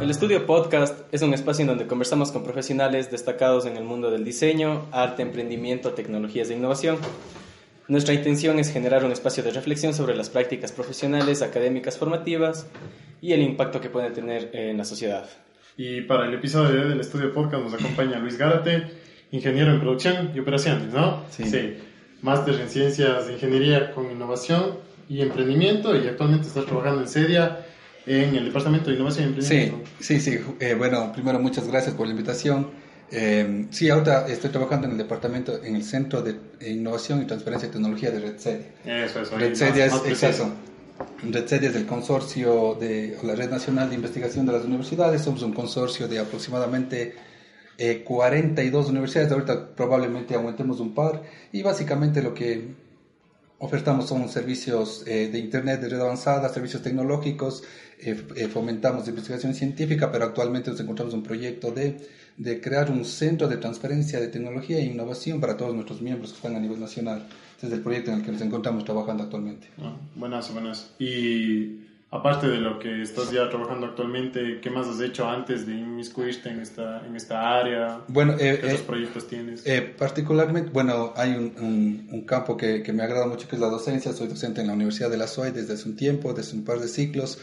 El estudio podcast es un espacio en donde conversamos con profesionales destacados en el mundo del diseño, arte, emprendimiento, tecnologías e innovación. Nuestra intención es generar un espacio de reflexión sobre las prácticas profesionales, académicas, formativas y el impacto que pueden tener en la sociedad. Y para el episodio de hoy del estudio podcast nos acompaña Luis Gárate, ingeniero en producción y operaciones, ¿no? Sí. Máster en ciencias de ingeniería con innovación y emprendimiento y actualmente está trabajando en SEDIA en el Departamento de Innovación y Emprendimiento. Sí, sí, sí. Eh, bueno, primero muchas gracias por la invitación. Eh, sí, ahora estoy trabajando en el departamento, en el Centro de Innovación y Transferencia de Tecnología de RedSedia. Eso, eso. RedSedia más- más es, es preciso. eso. RedSedia es el consorcio de la Red Nacional de Investigación de las Universidades. Somos un consorcio de aproximadamente eh, 42 universidades. Ahorita probablemente aumentemos un par. Y básicamente lo que Ofertamos son servicios eh, de Internet de red avanzada, servicios tecnológicos, eh, eh, fomentamos investigación científica, pero actualmente nos encontramos un proyecto de, de crear un centro de transferencia de tecnología e innovación para todos nuestros miembros que están a nivel nacional. Este es el proyecto en el que nos encontramos trabajando actualmente. Ah, buenazo, buenazo. Y aparte de lo que estás ya trabajando actualmente, ¿qué más has hecho antes de inmiscuirte en esta, en esta área? Bueno, eh, ¿Qué eh, proyectos tienes? Eh, particularmente, bueno, hay un, un- un campo que, que me agrada mucho que es la docencia. Soy docente en la Universidad de la SOE desde hace un tiempo, desde un par de ciclos.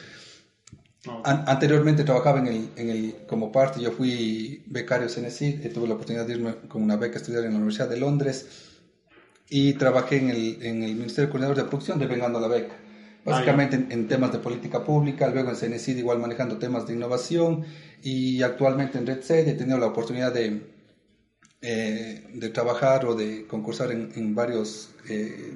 An- anteriormente trabajaba en el, en el, como parte, yo fui becario CNCID, eh, tuve la oportunidad de irme con una beca a estudiar en la Universidad de Londres y trabajé en el, en el Ministerio Coordinador de Producción devengando la beca. Básicamente en, en temas de política pública, luego en CNCID igual manejando temas de innovación y actualmente en RedSed he tenido la oportunidad de, eh, de trabajar o de concursar en, en varios eh,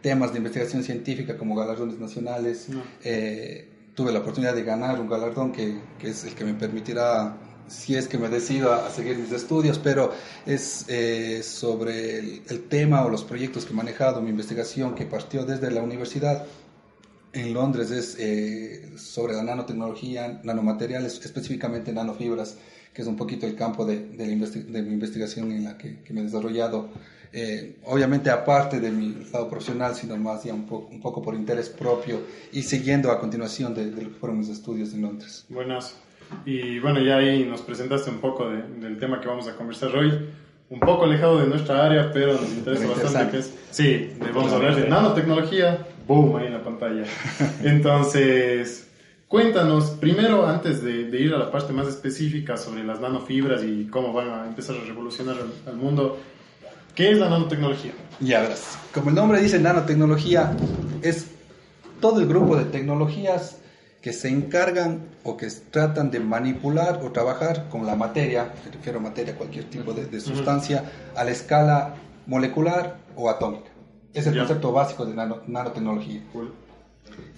temas de investigación científica como galardones nacionales. No. Eh, tuve la oportunidad de ganar un galardón que, que es el que me permitirá, si es que me decido a, seguir mis estudios, pero es eh, sobre el, tema o los proyectos que he manejado, mi investigación que partió desde la universidad en Londres es eh, sobre la nanotecnología, nanomateriales, específicamente nanofibras, que es un poquito el campo de, de mi investigación en la que, que me he desarrollado. Eh, obviamente aparte de mi lado profesional, sino más ya un, po- un poco por interés propio y siguiendo a continuación de, de lo que fueron mis estudios en Londres. Buenazo. Y bueno, ya ahí nos presentaste un poco de- del tema que vamos a conversar hoy. Un poco alejado de nuestra área, pero nos interesa Pero bastante que es... Sí, vamos a hablar de nanotecnología. Boom, ahí en la pantalla. Entonces, cuéntanos, primero, antes de, de ir a la parte más específica sobre las nanofibras y cómo van a empezar a revolucionar al, al mundo, ¿qué es la nanotecnología? Ya verás, como el nombre dice, nanotecnología es todo el grupo de tecnologías que se encargan o que tratan de manipular o trabajar con la materia, me refiero a materia, cualquier tipo de, de sustancia, a la escala molecular o atómica. Es el concepto básico de nano- nanotecnología. Cool.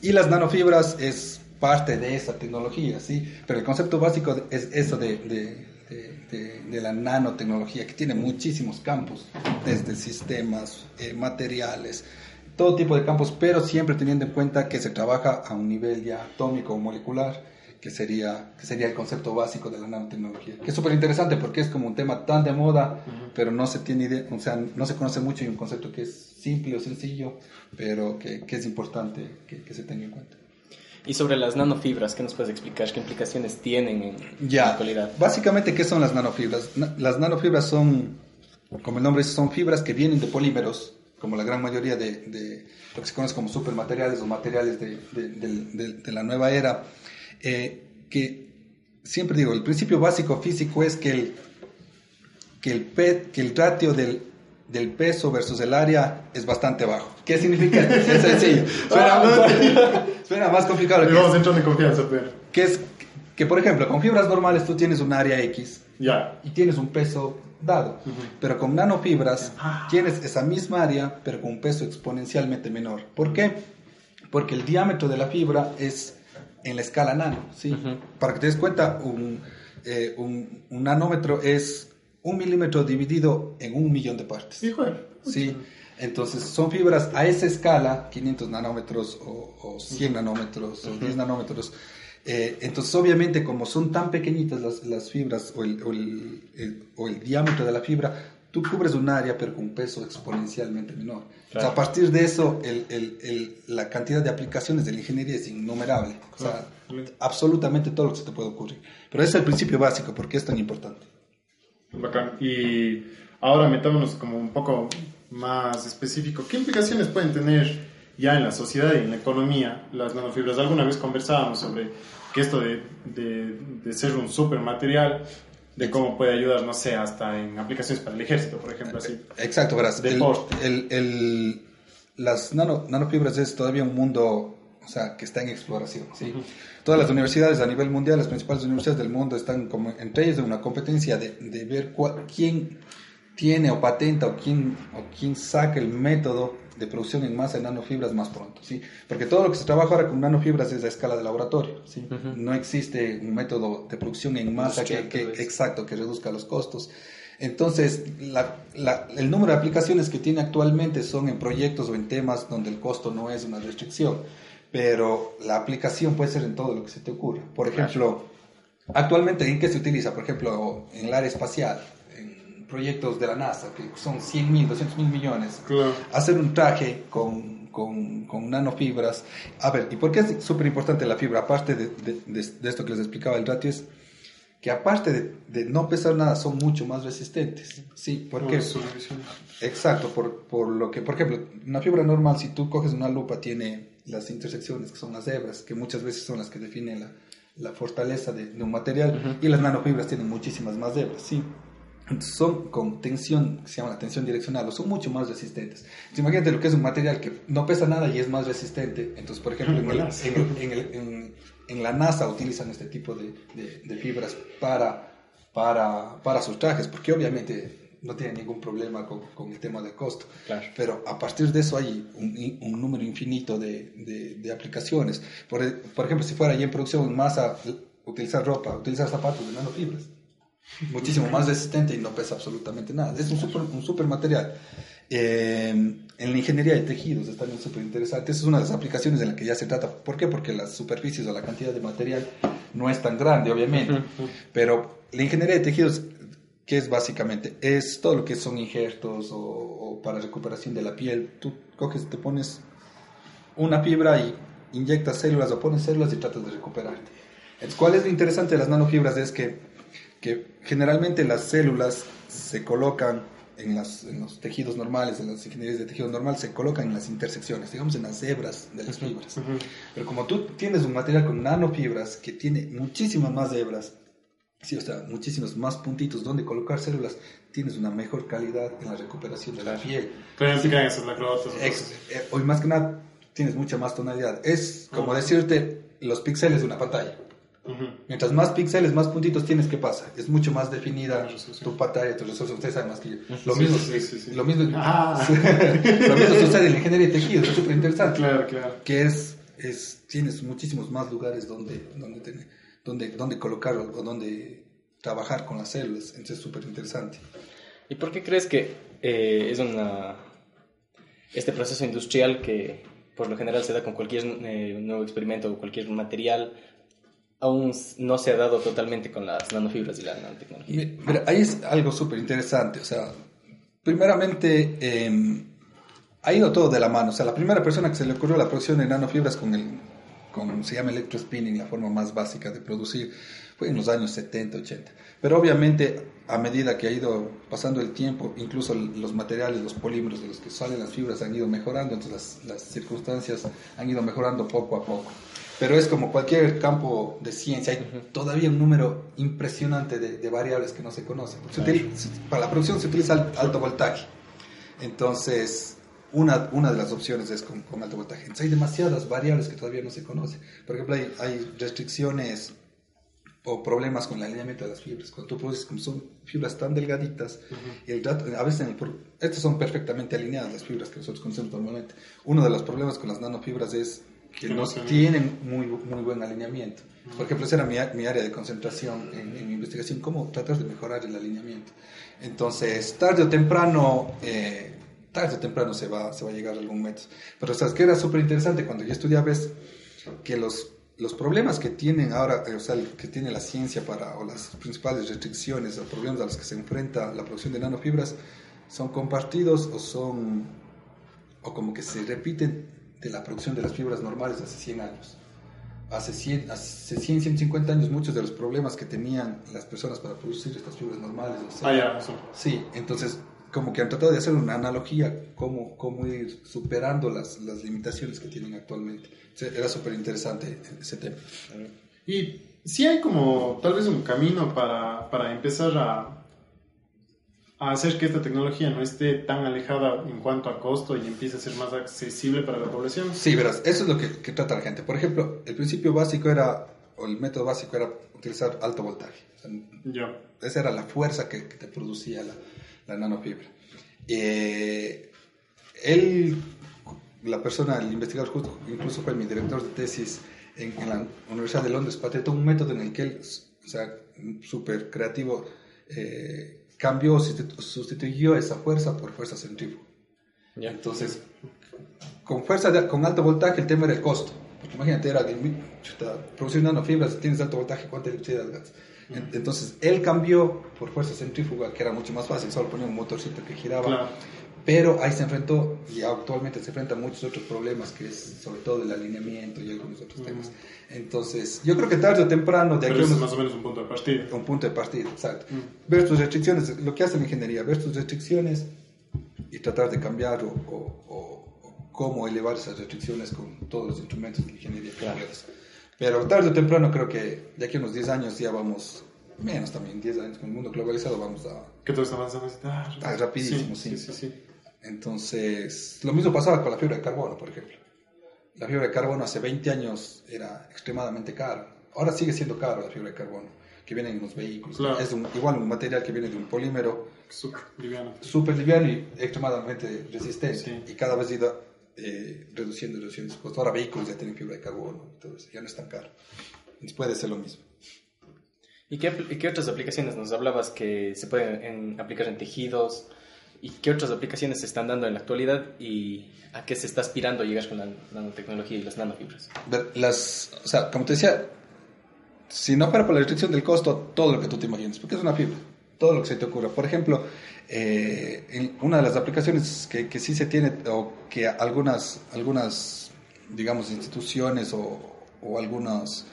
Y las nanofibras es parte de esa tecnología, ¿sí? Pero el concepto básico es eso de, de- de- de- de la nanotecnología, que tiene muchísimos campos, desde sistemas, eh, materiales, todo tipo de campos, pero siempre teniendo en cuenta que se trabaja a un nivel ya atómico o molecular, que sería, que sería el concepto básico de la nanotecnología. Que es súper interesante porque es como un tema tan de moda, pero no se tiene idea, o sea, no se conoce mucho y un concepto que es simple o sencillo, pero que, que es importante que, que se tenga en cuenta. Y sobre las nanofibras, ¿qué nos puedes explicar? ¿Qué implicaciones tienen en, en la Ya, actualidad? básicamente, ¿qué son las nanofibras? Na- las nanofibras son, como el nombre dice, son fibras que vienen de polímeros, como la gran mayoría de, de lo que se conoce como supermateriales o materiales de, de- de- la nueva era, eh, que siempre digo, el principio básico físico es que el, que el, pe- que el ratio del, del peso versus el área es bastante bajo. ¿Qué significa? Es sencillo. Suena, suena más complicado. que vamos entrando en confianza, pero... que es que por ejemplo con fibras normales tú tienes un área X Ya. y tienes un peso dado, pero con nanofibras tienes esa misma área pero con un peso exponencialmente menor. ¿Por qué? Porque el diámetro de la fibra es en la escala nano, ¿sí? Para que te des cuenta, un, eh, un, un nanómetro es un milímetro dividido en un millón de partes. Hijo de... Sí, entonces son fibras a esa escala, 500 nanómetros o, o 100 nanómetros o 10 nanómetros. Eh, entonces, obviamente, como son tan pequeñitas las, las fibras o el, o el- el- o el diámetro de la fibra, tú cubres un área pero con un peso exponencialmente menor. O sea, a partir de eso, el, el, el, la cantidad de aplicaciones de la ingeniería es innumerable. O sea, absolutamente todo lo que se te puede ocurrir. Pero ese es el principio básico, porque es tan importante. Bacán. Y ahora metámonos como un poco más específico. ¿Qué implicaciones pueden tener ya en la sociedad y en la economía las nanofibras? Alguna vez conversábamos sobre que esto de, de, de ser un supermaterial de cómo puede ayudar, no sé, hasta en aplicaciones para el ejército, por ejemplo, así. Exacto, verás. El, el, el, las nano, nanofibras es todavía un mundo, sea, que está en exploración, ¿sí? Todas las universidades a nivel mundial, las principales universidades del mundo están como entre ellas de una competencia de, de ver cuál, quién tiene o patenta o quién, o quién saca el método de producción en masa de nanofibras más pronto, ¿sí? Porque todo lo que se trabaja ahora con nanofibras es a escala de laboratorio, ¿sí? No existe un método de producción en masa que, que exacto, que reduzca los costos. Entonces, la, la, el número de aplicaciones que tiene actualmente son en proyectos o en temas donde el costo no es una restricción, pero la aplicación puede ser en todo lo que se te ocurra. Por ejemplo, actualmente, ¿en qué se utiliza? Por ejemplo, en el área espacial, proyectos de la NASA, que son 100 mil, 200 mil millones, claro. hacer un traje con, con, con, nanofibras. A ver, ¿y por qué es súper importante la fibra? Aparte de, de, de, de, esto que les explicaba el ratio, es que aparte de, no pesar nada, son mucho más resistentes. Sí, porque... Exacto, por, por lo que, por ejemplo, una fibra normal, si tú coges una lupa, tiene las intersecciones, que son las hebras, que muchas veces son las que definen la, la fortaleza de, de un material, uh -huh. y las nanofibras tienen muchísimas más hebras, ¿sí? son con tensión, se llama la tensión direccional, son mucho más resistentes. Entonces, imagínate lo que es un material que no pesa nada y es más resistente. Entonces, por ejemplo, en, el, en, en, el, en, en la NASA utilizan este tipo de, de, de, fibras para, para, para sus trajes, porque obviamente no tienen ningún problema con, con el tema del costo. Claro. Pero a partir de eso hay un, un número infinito de, de, de aplicaciones. Por, por, ejemplo, si fuera ya en producción en masa, utilizar ropa, utilizar zapatos de nanofibras muchísimo más resistente y no pesa absolutamente nada. Es un super, un super material. Eh, en la ingeniería de tejidos es también súper interesante. Esa es una de las aplicaciones en la que ya se trata. ¿Por qué? Porque las superficies o la cantidad de material no es tan grande, obviamente. Pero la ingeniería de tejidos, ¿qué es básicamente? Es todo lo que son injertos o, o para recuperación de la piel. Tú coges, te pones una fibra y inyectas células o pones células y tratas de recuperarte. Entonces, ¿Cuál es lo interesante de las nanofibras? Es que que generalmente las células se colocan en, las, en, los tejidos normales, en las ingenierías de tejido normal, se colocan en las intersecciones, digamos en las hebras de las fibras. Uh -huh. Pero como tú tienes un material con nanofibras que tiene muchísimas más hebras, sí, o sea, muchísimos más puntitos donde colocar células, tienes una mejor calidad en la recuperación de la piel. Pero sí, la eh, Hoy más que nada tienes mucha más tonalidad. Es como uh -huh. decirte los píxeles de una pantalla. Uh -huh. Mientras más píxeles, más puntitos tienes, ¿qué pasa? Es mucho más definida tu pantalla, tu resolución. Ustedes saben más que yo. Mismo, lo mismo, ah. lo mismo sucede en la ingeniería de tejidos, es súper interesante. Claro, claro. Que es, es, tienes muchísimos más lugares donde, donde, tener, donde, donde colocar o donde trabajar con las células. Entonces es súper interesante. ¿Y por qué crees que eh, es una, este proceso industrial que por lo general se da con cualquier eh, nuevo experimento o cualquier material? aún no se ha dado totalmente con las nanofibras y la nanotecnología. Pero ahí es algo súper interesante. O sea, primeramente, eh, ha ido todo de la mano. O sea, la primera persona que se le ocurrió la producción de nanofibras con el, con, se llama electrospinning, la forma más básica de producir, fue en los años 70, 80. Pero obviamente, a medida que ha ido pasando el tiempo, incluso los materiales, los polímeros de los que salen las fibras han ido mejorando, entonces las, las circunstancias han ido mejorando poco a poco pero es como cualquier campo de ciencia, hay uh -huh. todavía un número impresionante de, de, variables que no se conocen. Se utiliza, para la producción se utiliza alto voltaje, entonces una, una de las opciones es con, con, alto voltaje. Entonces hay demasiadas variables que todavía no se conocen. Por ejemplo, hay, hay restricciones o problemas con el alineamiento de las fibras. Cuando tú produces, como son fibras tan delgaditas, uh -huh. y el dato, a veces, el, estas son perfectamente alineadas las fibras que nosotros conocemos normalmente. Uno de los problemas con las nanofibras es que no tienen muy, muy buen alineamiento. Por ejemplo, esa era mi, mi área de concentración en, en, mi investigación, cómo tratar de mejorar el alineamiento. Entonces, tarde o temprano, eh, tarde o temprano se va, se va a llegar a algún método. Pero, ¿sabes qué era súper interesante? Cuando yo estudiaba es que los los problemas que tienen ahora, o sea, que tiene la ciencia para, o las principales restricciones o problemas a los que se enfrenta la producción de nanofibras, son compartidos o son, o como que se repiten de la producción de las fibras normales hace 100 años. Hace 100, hace 100 150 años muchos de los problemas que tenían las personas para producir estas fibras normales. ah, ya, Sí, entonces como que han tratado de hacer una analogía, cómo, cómo ir superando las, las limitaciones que tienen actualmente. Era súper interesante ese tema. Y sí hay como tal vez un camino para, para empezar a, a hacer que esta tecnología no esté tan alejada en cuanto a costo y empiece a ser más accesible para la población. Sí, verás, eso es lo que, que trata la gente. Por ejemplo, el principio básico era, o el método básico era utilizar alto voltaje. ya. Esa era la fuerza que, te producía la, la nanofibra. Eh, él, la persona, el investigador, justo, incluso fue mi director de tesis en, la Universidad de Londres, patentó un método en el que él, o sea, súper creativo, eh, cambió, sustituyó esa fuerza por fuerza centrífuga. Entonces, con fuerza, con alto voltaje, el tema era el costo. Porque imagínate, era de, producir nanofibras, tienes alto voltaje, ¿cuánta electricidad gastas? Entonces, él cambió por fuerza centrífuga, que era mucho más fácil, solo ponía un motorcito que giraba. Pero ahí se enfrentó, y actualmente se enfrenta a muchos otros problemas, que es sobre todo el alineamiento y algunos otros temas. Entonces, yo creo que tarde o temprano... De Pero es más o menos un punto de partida. Un punto de partida, exacto. Ver tus restricciones, lo que hace la ingeniería, ver tus restricciones y tratar de cambiar o, cómo elevar esas restricciones con todos los instrumentos de ingeniería claro. Pero tarde o temprano creo que de aquí a unos 10 años ya vamos, menos también, 10 años con el mundo globalizado vamos a... Que todo está avanzando ah, rapidísimo, sí. sí, sí. Entonces, lo mismo pasaba con la fibra de carbono, por ejemplo. La fibra de carbono hace 20 años era extremadamente caro. Ahora sigue siendo caro la fibra de carbono, que viene en los vehículos. Es igual un material que viene de un polímero súper liviano. Super liviano y extremadamente resistente. Y cada vez eh, reduciendo, reduciendo su Ahora vehículos ya tienen fibra de carbono, entonces ya no es tan caro. puede ser lo mismo. ¿Y qué, qué, otras aplicaciones nos hablabas que se pueden aplicar en tejidos? ¿Y qué otras aplicaciones se están dando en la actualidad y a qué se está aspirando a llegar con la nanotecnología y las nanofibras? Las, o sea, como te decía, si no fuera por la restricción del costo, todo lo que tú te imagines, porque es una fibra, todo lo que se te ocurra. Por ejemplo, eh, en una de las aplicaciones que, que, sí se tiene, o que algunas, algunas digamos, instituciones o, o algunas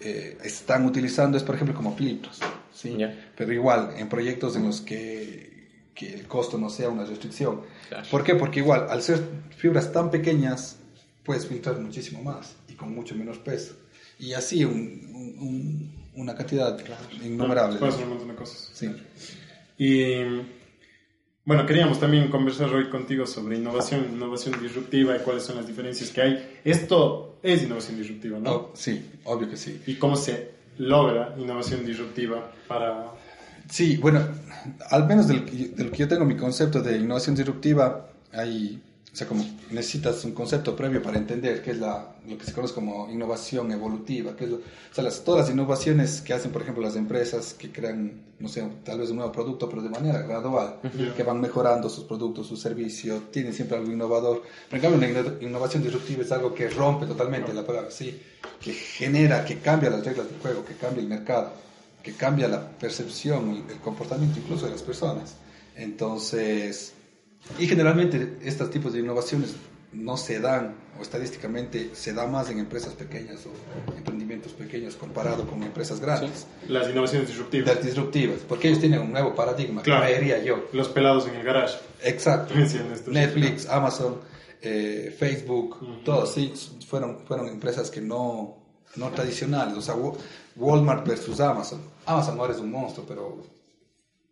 eh, están utilizando es, por ejemplo, como filtros. ¿sí? Pero igual, en proyectos en los que que el costo no sea una restricción. ¿Por qué? Porque igual, al ser fibras tan pequeñas, puedes filtrar muchísimo más y con mucho menos peso. Y así una cantidad innumerable. Puedes hacer un montón de cosas. Sí. Y bueno, queríamos también conversar hoy contigo sobre innovación, innovación disruptiva y cuáles son las diferencias que hay. Esto es innovación disruptiva, ¿no? Oh, sí, obvio que sí. ¿Y cómo se logra innovación disruptiva para Sí, bueno, al menos del, lo que yo tengo mi concepto de innovación disruptiva, hay, o sea, como necesitas un concepto previo para entender qué es la, lo que se conoce como innovación evolutiva, que es o sea, las, todas las innovaciones que hacen, por ejemplo, las empresas que crean, no sé, tal vez un nuevo producto, pero de manera gradual, que van mejorando sus productos, su servicio, tienen siempre algo innovador. Pero en cambio, una innovación disruptiva es algo que rompe totalmente la palabra, sí, que genera, que cambia las reglas del juego, que cambia el mercado que cambia la percepción y el comportamiento incluso de las personas. Entonces, y generalmente estos tipos de innovaciones no se dan, o estadísticamente se da más en empresas pequeñas o emprendimientos pequeños comparado con empresas grandes. Las innovaciones disruptivas. Las disruptivas, porque ellos tienen un nuevo paradigma, claro. yo. Los pelados en el garage. Exacto. Netflix, Amazon, eh, Facebook, todos, sí, fueron, fueron empresas que no, no tradicionales. O sea, Walmart versus Amazon. Amazon ahora es un monstruo, pero,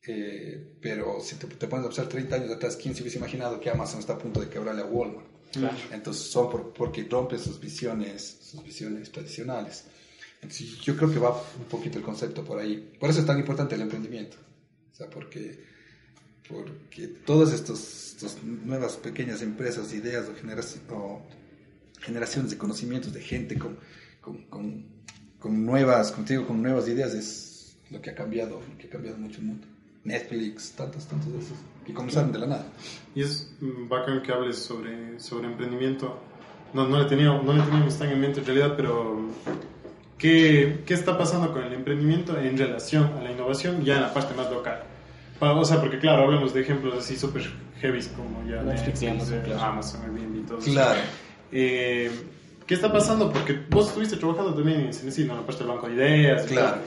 eh, pero si te, pones a observar 30 años atrás, ¿quién se hubiese imaginado que Amazon está a punto de quebrarle a Walmart? Entonces son porque rompe sus visiones, sus visiones tradicionales. Entonces yo creo que va un poquito el concepto por ahí. Por eso es tan importante el emprendimiento. O sea, porque, porque todas estas, nuevas pequeñas empresas, ideas o, o generaciones de conocimientos de gente con, con con nuevas, contigo, con nuevas ideas es lo que ha cambiado, lo que ha cambiado mucho el mundo. Netflix, tantos, tantos de esos, que comenzaron de la nada. Y es bacán que hables sobre, sobre emprendimiento. No, no, le tenía, no le teníamos tan en mente en realidad, pero ¿qué, ¿qué está pasando con el emprendimiento en relación a la innovación ya en la parte más local? O sea, porque claro, hablamos de ejemplos así súper heavy como ya Netflix Amazon, claro. Amazon, Airbnb y todo eso. Claro. Eh, ¿Qué está pasando? Porque vos estuviste trabajando también en Cenecit, ¿no? En la parte del banco de ideas. Claro.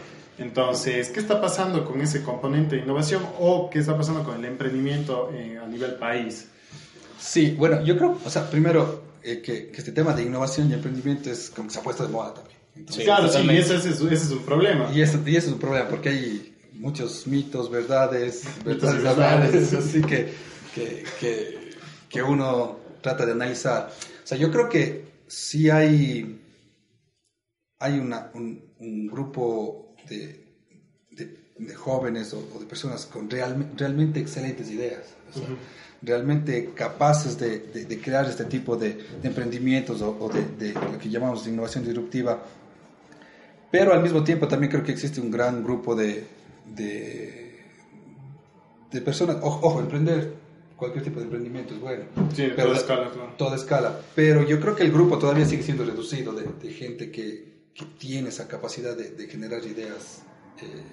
Entonces, ¿qué está pasando con ese componente de innovación o qué está pasando con el emprendimiento eh, a nivel país? Sí, bueno, yo creo, o sea, primero eh, que, que este tema de innovación y emprendimiento es como que se ha puesto de moda también. Entonces, Sí, claro, sí, totalmente. ese, ese es, ese es un problema. Y eso, y eso es un problema, porque hay muchos mitos, verdades, verdades, y verdades, verdades. así que, que, que, que uno trata de analizar. O sea, yo creo que sí hay, hay una, un, un grupo de, de, de jóvenes o, o de personas con real- realmente excelentes ideas. o sea, realmente capaces de, de- crear este tipo de, emprendimientos o, o de, lo que llamamos innovación disruptiva pero al mismo tiempo también creo que existe un gran grupo de, de, personas, ojo, ojo, emprender cualquier tipo de emprendimiento es bueno. Sí, pero toda escala, claro. Toda escala. Pero yo creo que el grupo todavía sigue siendo reducido de, de gente que, que tiene esa capacidad de, de generar ideas eh,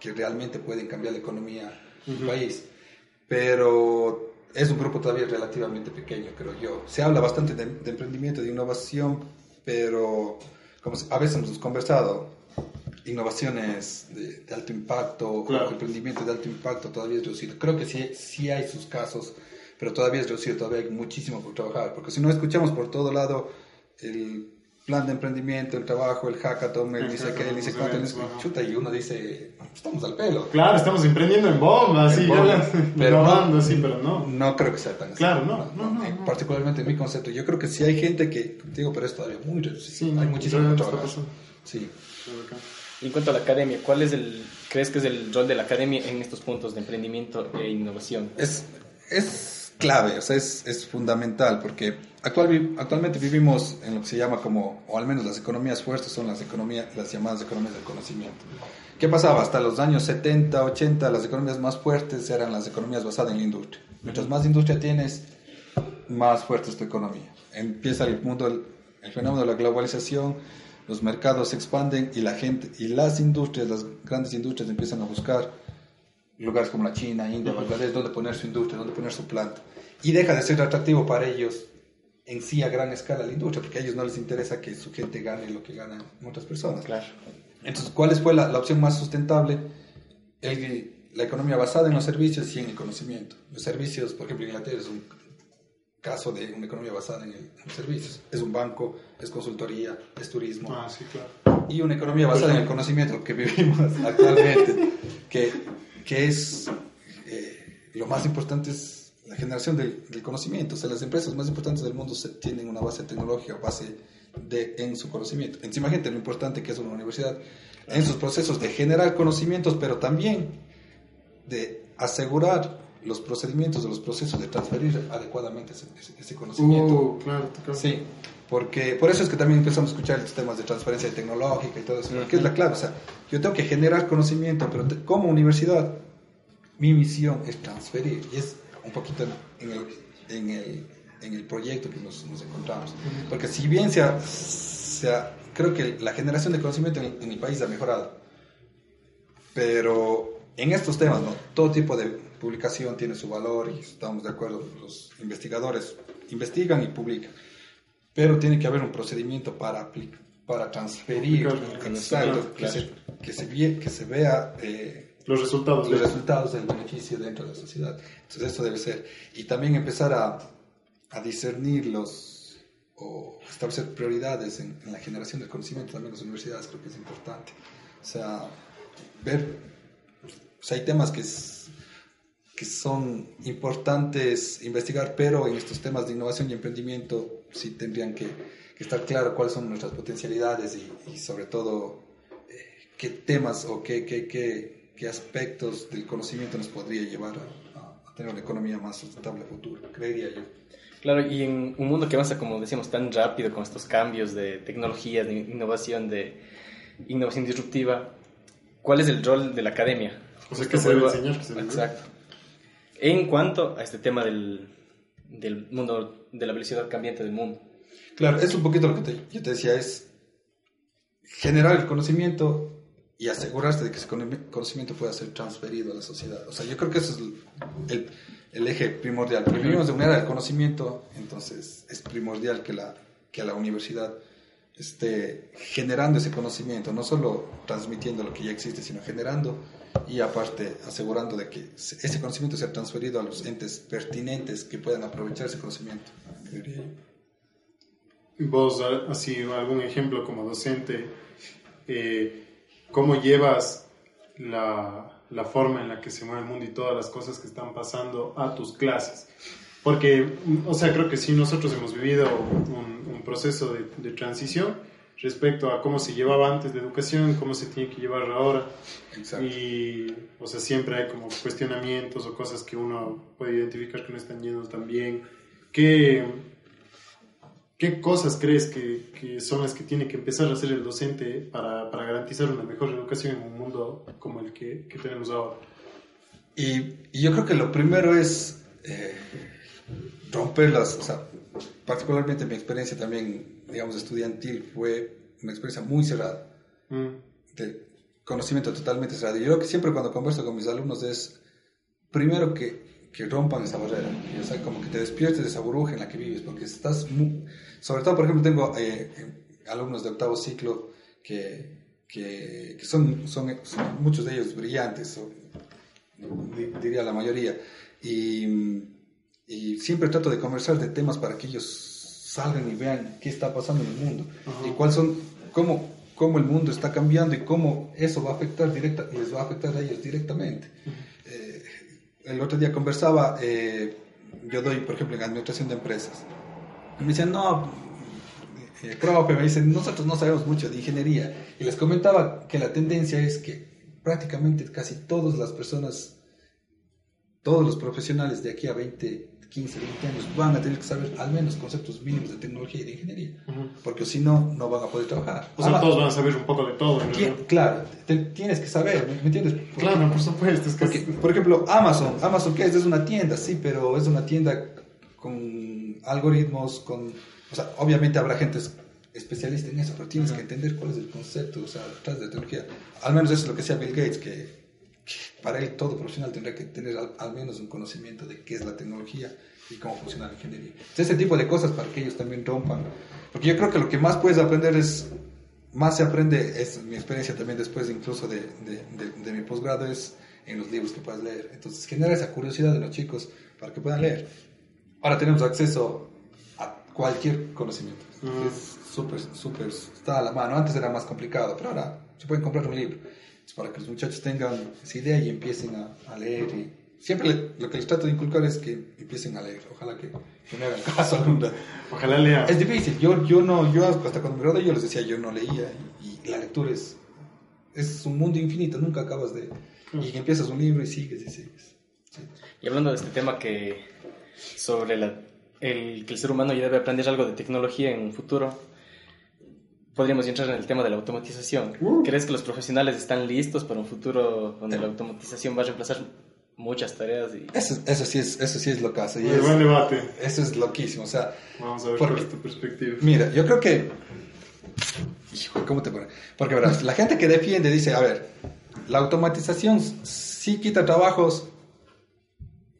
que realmente pueden cambiar la economía del Ujú. país. Pero es un grupo todavía relativamente pequeño, creo yo. Se habla bastante de, de emprendimiento, de innovación, pero como a veces hemos conversado, innovaciones de, de alto impacto Claro. emprendimiento de alto impacto todavía es reducido. Creo que sí, sí hay sus casos, pero todavía es reducido, todavía hay muchísimo por trabajar, porque si no escuchamos por todo lado el plan de emprendimiento, el trabajo, el hackathon, el El dice que, el dice cuánto, chuta, y uno dice, estamos al pelo. Claro, estamos emprendiendo en bomba, sí, Pero no- sí, pero no. No creo que sea tan así. Claro, no, no, no, Eh, no. Particularmente en mi concepto. Yo creo que sí hay gente que, digo, pero es todavía muy reducido. Sí, hay no, muchísimo pasando. Sí. Y en cuanto a la academia, ¿cuál es el, crees que es el rol de la academia en estos puntos de emprendimiento e innovación? Es, es clave, o sea, es, es fundamental porque actual, actualmente vivimos en lo que se llama como, o al menos las economías fuertes son las, economías, las llamadas economías del conocimiento. ¿Qué pasaba? Hasta los años 70, 80, las economías más fuertes eran las economías basadas en la industria. Mientras más industria tienes, más fuerte es tu economía. Empieza el mundo, el, el fenómeno de la globalización, los mercados se expanden y la gente, y las industrias, las grandes industrias empiezan a buscar lugares como la China, India, Bangladesh, donde poner su industria, donde poner su planta. Y deja de ser atractivo para ellos en sí a gran escala la industria, porque a ellos no les interesa que su gente gane lo que ganan otras personas. Claro. Entonces, ¿cuál fue la, la opción más sustentable? El- la economía basada en los servicios y en el conocimiento. Los servicios, por ejemplo, Inglaterra es un caso de una economía basada en, el- en los servicios. Es un banco, es consultoría, es turismo Ah, sí, claro. y una economía basada en el conocimiento que vivimos actualmente, que, que es eh, lo más importante es la generación del, del conocimiento. O sea, las empresas más importantes del mundo se- tienen una base tecnológica, base de, en su conocimiento. Encima, gente, lo importante que es una universidad en sus procesos de generar conocimientos, pero también de asegurar los procedimientos de los procesos de transferir adecuadamente ese, ese- conocimiento. Uh, claro, claro. Sí, porque por eso es que también empezamos a escuchar los temas de transferencia tecnológica y todo eso, porque es la clave. O sea, yo tengo que generar conocimiento, pero te- como universidad, mi misión es transferir, y es un poquito en el, en el, en el proyecto que nos, nos encontramos. Porque si bien se ha- se ha- creo que la generación de conocimiento en, en el país ha mejorado, pero en estos temas, ¿no? todo tipo de publicación tiene su valor y estamos de acuerdo, los investigadores investigan y publican, pero tiene que haber un procedimiento para, para transferir, exacto, que, se, que, se, vie- que se vea eh, Los resultados. los resultados del beneficio dentro de la sociedad. Entonces eso debe ser. Y también empezar a, a discernir los o establecer prioridades en, en la generación del conocimiento también en las universidades creo que es importante. O sea, ver, o sea, hay temas que, es- que son importantes investigar, pero en estos temas de innovación y emprendimiento sí tendrían que, que estar claro cuáles son nuestras potencialidades y, y sobre todo eh, qué temas o qué, qué, qué, qué aspectos del conocimiento nos podría llevar a, a tener una economía más sustentable a futuro, creería yo. Claro, y en un mundo que avanza, como decíamos, tan rápido con estos cambios de tecnologías, de innovación, de innovación disruptiva, ¿cuál es el rol de la academia? O sea, Esto ¿qué se debe enseñar? Exacto. En cuanto a este tema del, del mundo, de la velocidad cambiante del mundo. Claro, es un poquito lo que te- yo te decía, es generar el conocimiento y asegurarse de que ese conocimiento pueda ser transferido a la sociedad. O sea, yo creo que ese es el, el eje primordial. vivimos de una era del conocimiento, entonces es primordial que la, que la universidad esté generando ese conocimiento, no solo transmitiendo lo que ya existe, sino generando y aparte asegurando de que ese conocimiento sea transferido a los entes pertinentes que puedan aprovechar ese conocimiento. Vos, así, algún ejemplo como docente, eh, ¿cómo llevas la, la, forma en la que se mueve el mundo y todas las cosas que están pasando a tus clases? Porque, o sea, creo que sí, nosotros hemos vivido un, un proceso de, de, transición respecto a cómo se llevaba antes la educación, cómo se tiene que llevar ahora. Exacto. Y, o sea, siempre hay como cuestionamientos o cosas que uno puede identificar que no están yendo tan bien. ¿Qué, ¿Qué cosas crees que, que, son las que tiene que empezar a hacer el docente para, para garantizar una mejor educación en un mundo como el que, que tenemos ahora? Y, y, yo creo que lo primero es eh, romper las, o sea, particularmente mi experiencia también, digamos, estudiantil fue una experiencia muy cerrada, mm. de conocimiento totalmente cerrado. Y yo creo que siempre cuando converso con mis alumnos es, primero que que rompan esa barrera, o sea, como que te despiertes de esa burbuja en la que vives, porque estás, muy, sobre todo, por ejemplo, tengo eh, alumnos de octavo ciclo que, que, son, son, muchos de ellos brillantes, diría la mayoría, y, y, siempre trato de conversar de temas para que ellos salgan y vean qué está pasando en el mundo y cuáles son, cómo, cómo el mundo está cambiando y cómo eso va a afectar directa, les va a afectar a ellos directamente el otro día conversaba, eh, yo doy, por ejemplo, en administración de empresas. Y me decían, no, eh, profe, me dicen, nosotros no sabemos mucho de ingeniería. Y les comentaba que la tendencia es que prácticamente casi todas las personas, todos los profesionales de aquí a 20, 15, 20 años van a tener que saber al menos conceptos mínimos de tecnología y de ingeniería, porque si no, no van a poder trabajar. O sea, todos van a saber un poco de todo. Claro, tienes que saber, ¿me entiendes? claro, por supuesto. Es que por ejemplo, Amazon, Amazon, ¿qué es? Es una tienda, sí, pero es una tienda con algoritmos, con... O sea, obviamente habrá gente especialista en eso, pero tienes que entender cuál es el concepto, o sea, detrás de tecnología. Al menos eso es lo que decía Bill Gates, que para él todo profesional tendrá que tener al, menos un conocimiento de qué es la tecnología y cómo funciona la ingeniería. ese tipo de cosas para que ellos también rompan. Porque yo creo que lo que más puedes aprender es, más se aprende, es mi experiencia también después incluso de, de, de, mi posgrado, es en los libros que puedas leer. Entonces genera esa curiosidad de los chicos para que puedan leer. Ahora tenemos acceso a cualquier conocimiento. Mm. Es súper, súper, está a la mano. Antes era más complicado, pero ahora se pueden comprar un libro para que los muchachos tengan esa idea y empiecen a, leer. Y siempre lo que les trato de inculcar es que empiecen a leer. Ojalá que, me hagan caso algún Ojalá lean. Es difícil. Yo, yo no, yo hasta cuando me gradué yo les decía yo no leía y, la lectura es, es un mundo infinito. Nunca acabas de... Y empiezas un libro y sigues y sigues. Y hablando de este tema que sobre la, el, que el ser humano ya debe aprender algo de tecnología en un futuro, podríamos entrar en el tema de la automatización. Uh. ¿Crees que los profesionales están listos para un futuro donde la automatización va a reemplazar muchas tareas? Y... Eso, eso, sí es, eso sí es lo que hace. Y buen debate. Eso es loquísimo. O sea, Vamos a ver cuál es tu perspectiva. Mira, yo creo que... ¿cómo te pone? Porque verás, la gente que defiende dice, a ver, la automatización sí quita trabajos,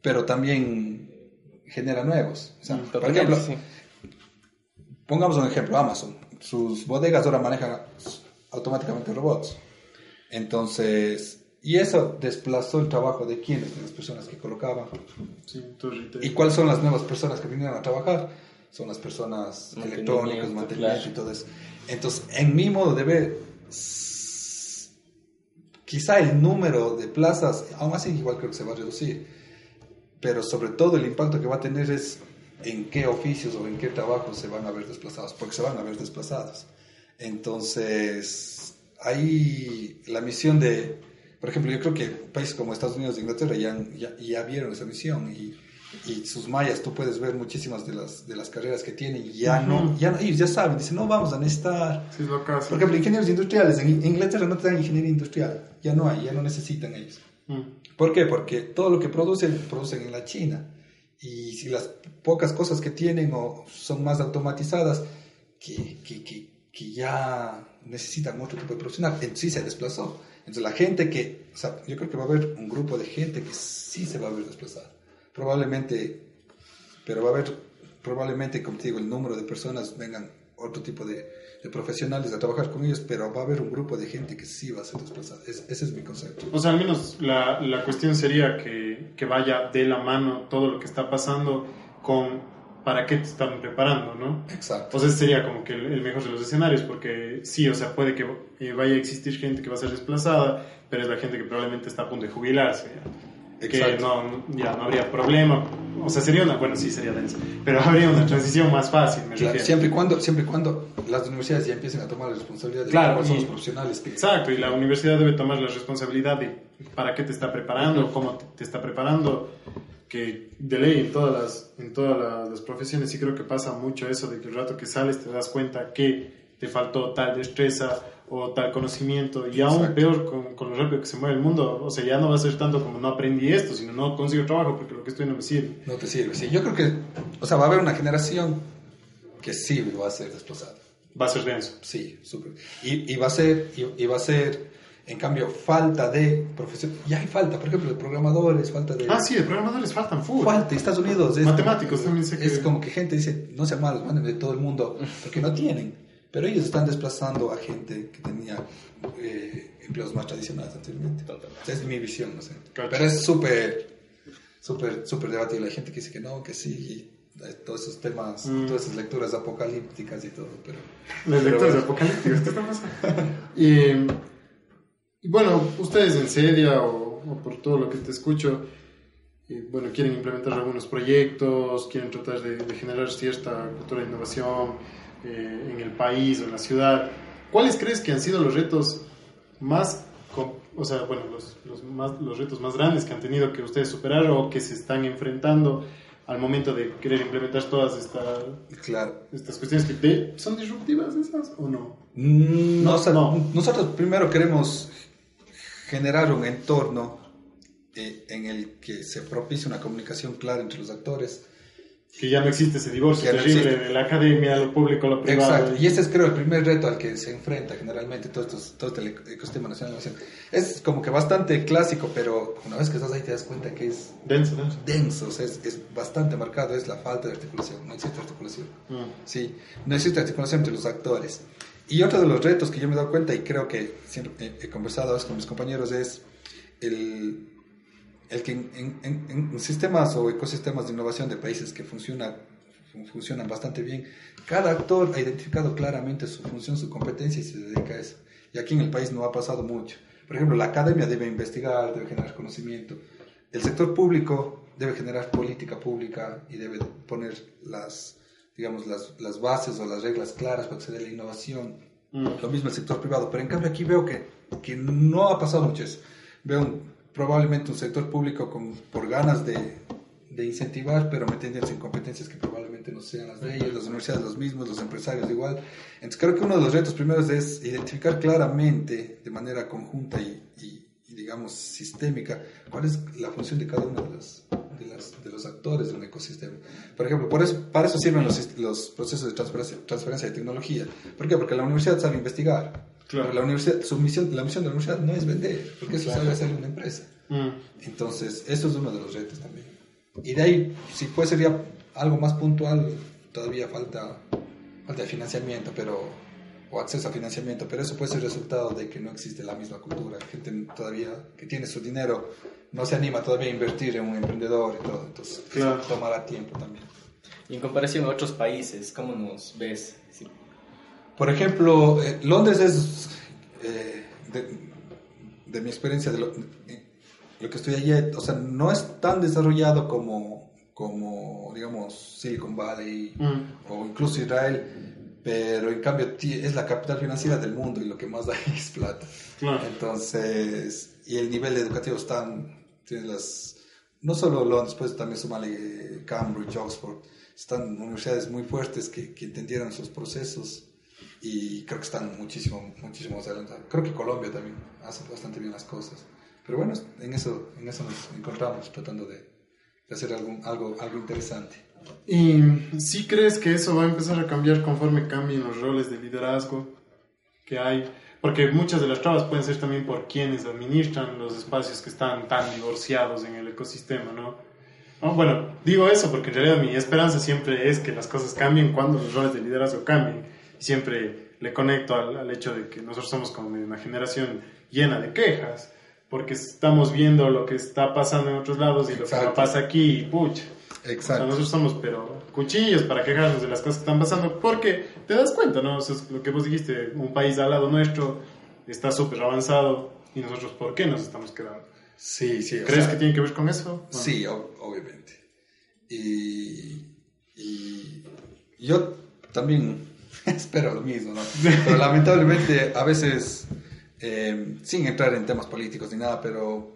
pero también genera nuevos. O sea, mm, por ejemplo, pongamos un ejemplo, Amazon sus bodegas ahora manejan automáticamente robots. Entonces, y eso desplazó el trabajo de quienes, de las personas que colocaban. ¿Y cuáles son las nuevas personas que vinieron a trabajar? Son las personas electrónicas, mantenimiento y todo eso. Entonces, en mi modo de ver, quizá el número de plazas, aún así igual creo que se va a reducir, pero sobre todo el impacto que va a tener es en qué oficios o en qué trabajos se van a ver desplazados, porque se van a ver desplazados. Entonces, hay la misión de, por ejemplo, yo creo que países como Estados Unidos e Inglaterra ya, ya, vieron esa misión y, y, sus mallas, tú puedes ver muchísimas de las, de las carreras que tienen y ya, no, ya, ellos ya saben, dicen, no vamos a necesitar. por ejemplo, ingenieros industriales, en Inglaterra no te dan ingeniería industrial, ya no hay, ya no necesitan ellos. Mm. ¿Por qué? Porque todo lo que producen, producen en la China y si las pocas cosas que tienen o son más automatizadas, que, que, que, que ya necesitan otro tipo de profesional. Entonces sí se desplazó. Entonces la gente que, o sea, yo creo que va a haber un grupo de gente que sí se va a ver desplazada. Probablemente, pero va a haber, probablemente, como te digo, el número de personas vengan otro tipo de, de profesionales a trabajar con ellos, pero va a haber un grupo de gente que sí va a ser desplazada. Es- ese es mi concepto. O sea, al menos la, la cuestión sería que, que vaya de la mano todo lo que está pasando con para qué te están preparando, ¿no? Exacto. Pues ese sería como que el, el mejor de los escenarios, porque sí, o sea, puede que eh, vaya a existir gente que va a ser desplazada, pero es la gente que probablemente está a punto de jubilarse. ya. Que no, ya no habría problema. O sea, sería una, bueno, sí sería pero habría una transición más fácil, me Claro, refiero. siempre y cuando siempre y cuando las universidades ya empiecen a tomar la responsabilidad de Claro, cuáles son los profesionales que Exacto, y la universidad debe tomar la responsabilidad de para qué te está preparando, cómo te, te está preparando, que de ley en todas las, en todas las, las profesiones sí creo que pasa mucho eso de que el rato que sales te das cuenta que te faltó tal destreza o tal conocimiento y aún Exacto. peor con, con lo rápido que se mueve el mundo, o sea, ya no va a ser tanto como no aprendí esto, sino no consigo trabajo porque lo que estoy no me sirve. no te sirve. Sí, yo creo que, o sea, va a haber una generación que sí va a ser desplazada. Va a ser denso. Sí, súper. Y, y va a ser, y, y va a ser, en cambio, falta de profesión. Ya hay falta, por ejemplo, de programadores, falta de... Ah, sí, de programadores faltan full. Falta, y Estados Unidos es... Matemáticos también sé que- Es como que gente dice, no sean malos, mándenme de todo el mundo, porque no tienen. Pero ellos están desplazando a gente que tenía eh, empleos más tradicionales anteriormente. Esa es mi visión, no sé. Cacho. Pero es súper, súper, súper debatible. Hay gente que dice que no, que sí, y eh, todos esos temas, Mm. todas esas lecturas apocalípticas y todo, pero... Lectores bueno. apocalípticos, ¿qué pasando? y, y bueno, ustedes en Sedia o, o por todo lo que te escucho, y, bueno, quieren implementar algunos proyectos, quieren tratar de, de generar cierta cultura de innovación eh, en el país o en la ciudad. ¿Cuáles crees que han sido los retos más, o sea, bueno, los, los, más, los retos más grandes que han tenido que ustedes superar o que se están enfrentando al momento de querer implementar todas estas Claro. estas cuestiones que te- son disruptivas esas o no? Mm, No, o sea, no. Nosotros primero queremos generar un entorno eh, en el que se propicie una comunicación clara entre los actores. Que ya no existe ese divorcio no terrible existe. de la academia, lo público, lo privado. Exacto. Y ese es creo el primer reto al que se enfrenta generalmente todo, estos, todo este eco- ecosistema nacional. Es como que bastante clásico, pero una vez que estás ahí te das cuenta que es Denso, denso. denso, o sea, es, es bastante marcado, es la falta de articulación, no existe articulación. Mm. Sí, no existe articulación entre los actores. Y otro de los retos que yo me he dado cuenta y creo que siempre he, conversado con mis compañeros es el, el que en, en- en- sistemas o ecosistemas de innovación de países que funciona, fun- funcionan bastante bien, cada actor ha identificado claramente su función, su competencia y se dedica a eso. Y aquí en el país no ha pasado mucho. Por ejemplo, la academia debe investigar, debe generar conocimiento. El sector público debe generar política pública y debe poner las, digamos, las, las bases o las reglas claras para que se dé la innovación. Mm. Lo mismo el sector privado, pero en cambio aquí veo que, que no ha pasado mucho eso. Veo un- probablemente un sector público con, por ganas de, de incentivar, pero metiéndose en competencias que probablemente no sean las de ellos, las universidades los mismos, los empresarios igual. Entonces creo que uno de los retos primeros es identificar claramente, de manera conjunta y, y- y, digamos sistémica, cuál es la función de cada uno de los, de las- de los actores de un ecosistema. Por ejemplo, por eso, para eso sirven los, los procesos de transferencia, transferencia de tecnología. ¿Por qué? Porque la universidad sabe investigar. Claro. Pero La, universidad, su misión, la misión de la universidad no es vender, porque eso sabe hacer una empresa. Mm. Entonces, eso es uno de los retos también. Y de ahí, si puede ser ya algo más puntual, todavía falta, falta financiamiento, pero o acceso a financiamiento, pero eso puede ser resultado de que no existe la misma cultura. Gente todavía que tiene su dinero no se anima todavía a invertir en un emprendedor y todo, entonces eso Claro. tomará tiempo también. Y en comparación a otros países, ¿cómo nos ves? Sí. Por ejemplo, eh, Londres es, eh, de, de mi experiencia, de lo, eh, lo que estoy allí, o sea, no es tan desarrollado como, como digamos, Silicon Valley Mm. o incluso Israel, pero en cambio es la capital financiera del mundo y lo que más da es plata. Claro. Entonces, y el nivel educativo están, tienen las, no solo Londres, pues también Somalia, Cambridge, Oxford, están universidades muy fuertes que, que entendieron sus procesos y creo que están muchísimo, muchísimo adelantados. Creo que Colombia también hace bastante bien las cosas. Pero bueno, en eso, en eso nos encontramos tratando de, hacer algún, algo, algo interesante. ¿Y si crees que eso va a empezar a cambiar conforme cambien los roles de liderazgo? que hay. Porque muchas de las trabas pueden ser también por quienes administran los espacios que están tan divorciados en el ecosistema, ¿no? No, Bueno, digo eso porque en realidad mi esperanza siempre es que las cosas cambien cuando los roles de liderazgo cambien. Siempre le conecto al, al hecho de que nosotros somos como una generación llena de quejas, porque estamos viendo lo que está pasando en otros lados y lo que no pasa aquí, y pucha. O sea, Exacto. nosotros somos, pero cuchillos para quejarnos de las cosas que están pasando, porque te das cuenta, ¿no? O sea, es lo que vos dijiste, un país al lado nuestro está súper avanzado y nosotros, ¿por qué nos estamos quedando? Sí, sí. o ¿Crees sea, que tiene que ver con eso? No. Sí, ob- obviamente. Y, y yo también espero lo mismo, ¿no? Pero lamentablemente a veces, eh, sin entrar en temas políticos ni nada, pero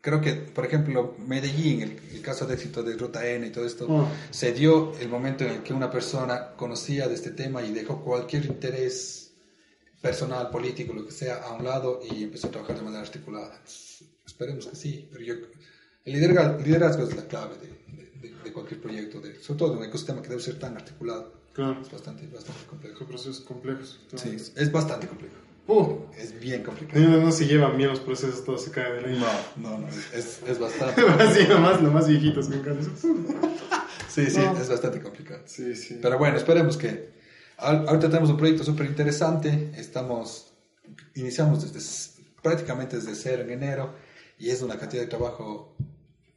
creo que, por ejemplo, Medellín, el, el caso de éxito de Ruta N y todo esto, Oh. se dio el momento en el que una persona conocía de este tema y dejó cualquier interés personal, político, lo que sea, a un lado y empezó a trabajar de manera articulada. Esperemos que sí, pero yo, el liderazgo, el liderazgo es la clave de, de- de- de cualquier proyecto, de, sobre todo de un ecosistema que debe ser tan articulado. Claro. Es bastante, bastante complejo. Son procesos complejos. Sí, es, es bastante complejo. Uh, Es bien complicado. no, no se llevan bien los procesos, todo se cae de la No, no, no, es, es, bastante. Así nomás, lo más viejitos me encanta. Sí, sí, No. es bastante complicado. Sí, sí. Pero bueno, esperemos que. Ahorita tenemos un proyecto súper interesante. Estamos. Iniciamos desde, prácticamente desde cero en enero y es una cantidad de trabajo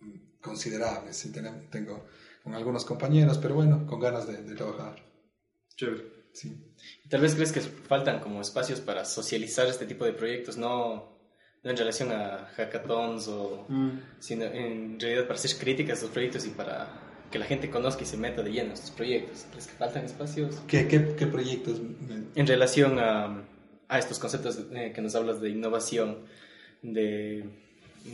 mm, considerable. Sí, tengo con algunos compañeros, pero bueno, con ganas de, de trabajar. Chévere. Sí. Tal vez crees que faltan como espacios para socializar este tipo de proyectos, no, no en relación a hackathons o Mm. sino en realidad para hacer críticas a estos proyectos y para que la gente conozca y se meta de lleno a estos proyectos. ¿Crees que faltan espacios? ¿Qué, qué, qué proyectos? En relación a, a estos conceptos eh, que nos hablas de innovación, de,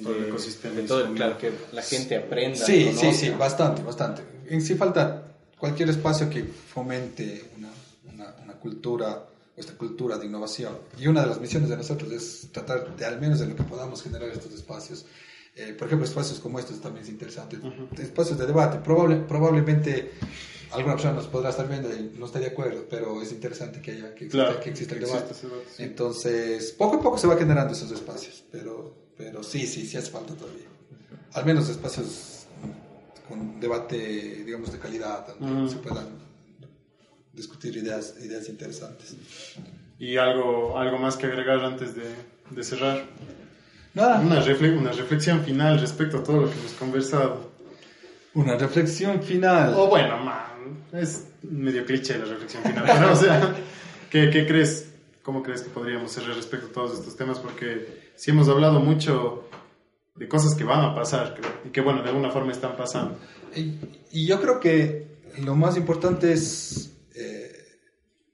Todo el ecosistema de todo, claro, que la gente aprenda. Sí, sí, conozca. sí, bastante, bastante. En sí falta cualquier espacio que fomente una, una, una cultura, o esta cultura de innovación. Y una de las misiones de nosotros es tratar de, al menos de lo que podamos, generar estos espacios. Eh, por ejemplo, espacios como estos también es interesante. Espacios de debate. Probable, probablemente alguna persona nos podrá estar viendo y no esté de acuerdo, pero es interesante que haya que exista, Claro, que exista el debate. debate, sí. Entonces, poco a poco se va generando esos espacios, pero, pero sí, sí, sí hace falta todavía. Al menos espacios con debate, digamos, de calidad, donde Ujú. se puedan discutir ideas, ideas interesantes. Y algo, algo más que agregar antes de, de cerrar. Nada, Una, refle- una reflexión final respecto a todo lo que hemos conversado. una reflexión final. O bueno, man, es medio cliché la reflexión final, pero o sea, ¿qué, qué crees? ¿Cómo crees que podríamos cerrar respecto a todos estos temas? Porque sí hemos hablado mucho de cosas que van a pasar y que bueno, de alguna forma están pasando. Y, y yo creo que lo más importante es eh,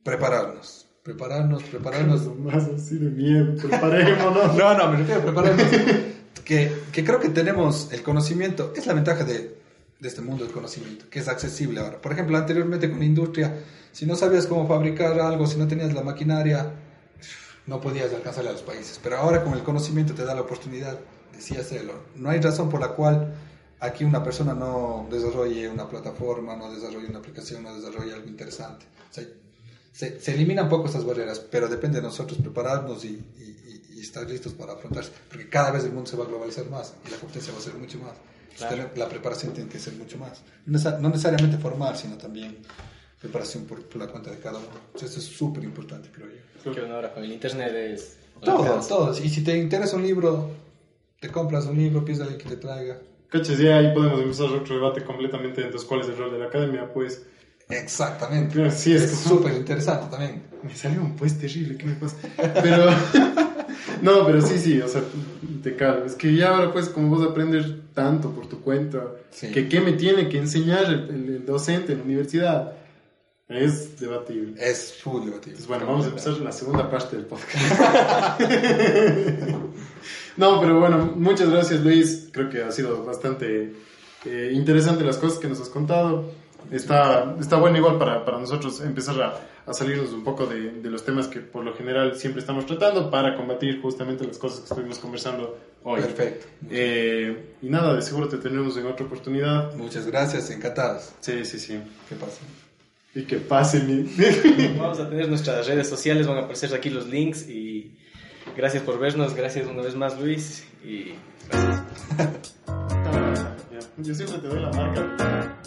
prepararnos. Prepararnos, prepararnos. Más así de miedo, preparémonos. No, no, me refiero a prepararnos. que, que creo que tenemos el conocimiento, es la ventaja de, de este mundo del conocimiento, que es accesible ahora. Por ejemplo, anteriormente con la industria, si no sabías cómo fabricar algo, si no tenías la maquinaria, no podías alcanzarle a los países. Pero ahora con el conocimiento te da la oportunidad de sí hacerlo. No hay razón por la cual aquí una persona no desarrolle una plataforma, no desarrolle una aplicación, no desarrolle algo interesante. O sea, se, se eliminan poco estas barreras, pero depende de nosotros prepararnos y, y- y- y estar listos para afrontarse, porque cada vez el mundo se va a globalizar más y la competencia va a ser mucho más. Claro. Entonces, La preparación tiene que ser mucho más. No necesa- no necesariamente formal, sino también preparación por, por la cuenta de cada uno. Entonces, eso es súper importante, creo yo. Que ahora con el internet es... Todo, todo. Y si te interesa un libro, te compras un libro, pides a alguien que te traiga. Cachas, ya ahí podemos empezar otro debate completamente entonces cuál es el rol de la academia, pues Exactamente. Sí, es súper interesante también. me salió un pues terrible, ¿qué me pasa? Pero, no, pero sí, sí, o sea, te cago. Es que ya ahora pues como vos aprendes tanto por tu cuenta, Sí. que qué me tiene que enseñar el, el- el docente en la universidad, es debatible. Es full debatible. Entonces, bueno, vamos a empezar la segunda parte del podcast. no, pero bueno, muchas gracias Luis. Creo que ha sido bastante eh, interesante las cosas que nos has contado. Está, está bueno igual para, para nosotros empezar a, a salirnos un poco de, de los temas que por lo general siempre estamos tratando para combatir justamente las cosas que estuvimos conversando hoy. Perfecto. Eh, y nada, de seguro te tendremos en otra oportunidad. Muchas gracias, encantados. Sí, sí, sí. ¿Qué pasa? Y que pase mi... Vamos a tener nuestras redes sociales, van a aparecer aquí los links y gracias por vernos, gracias una vez más Luis y gracias. Yo siempre te doy la marca.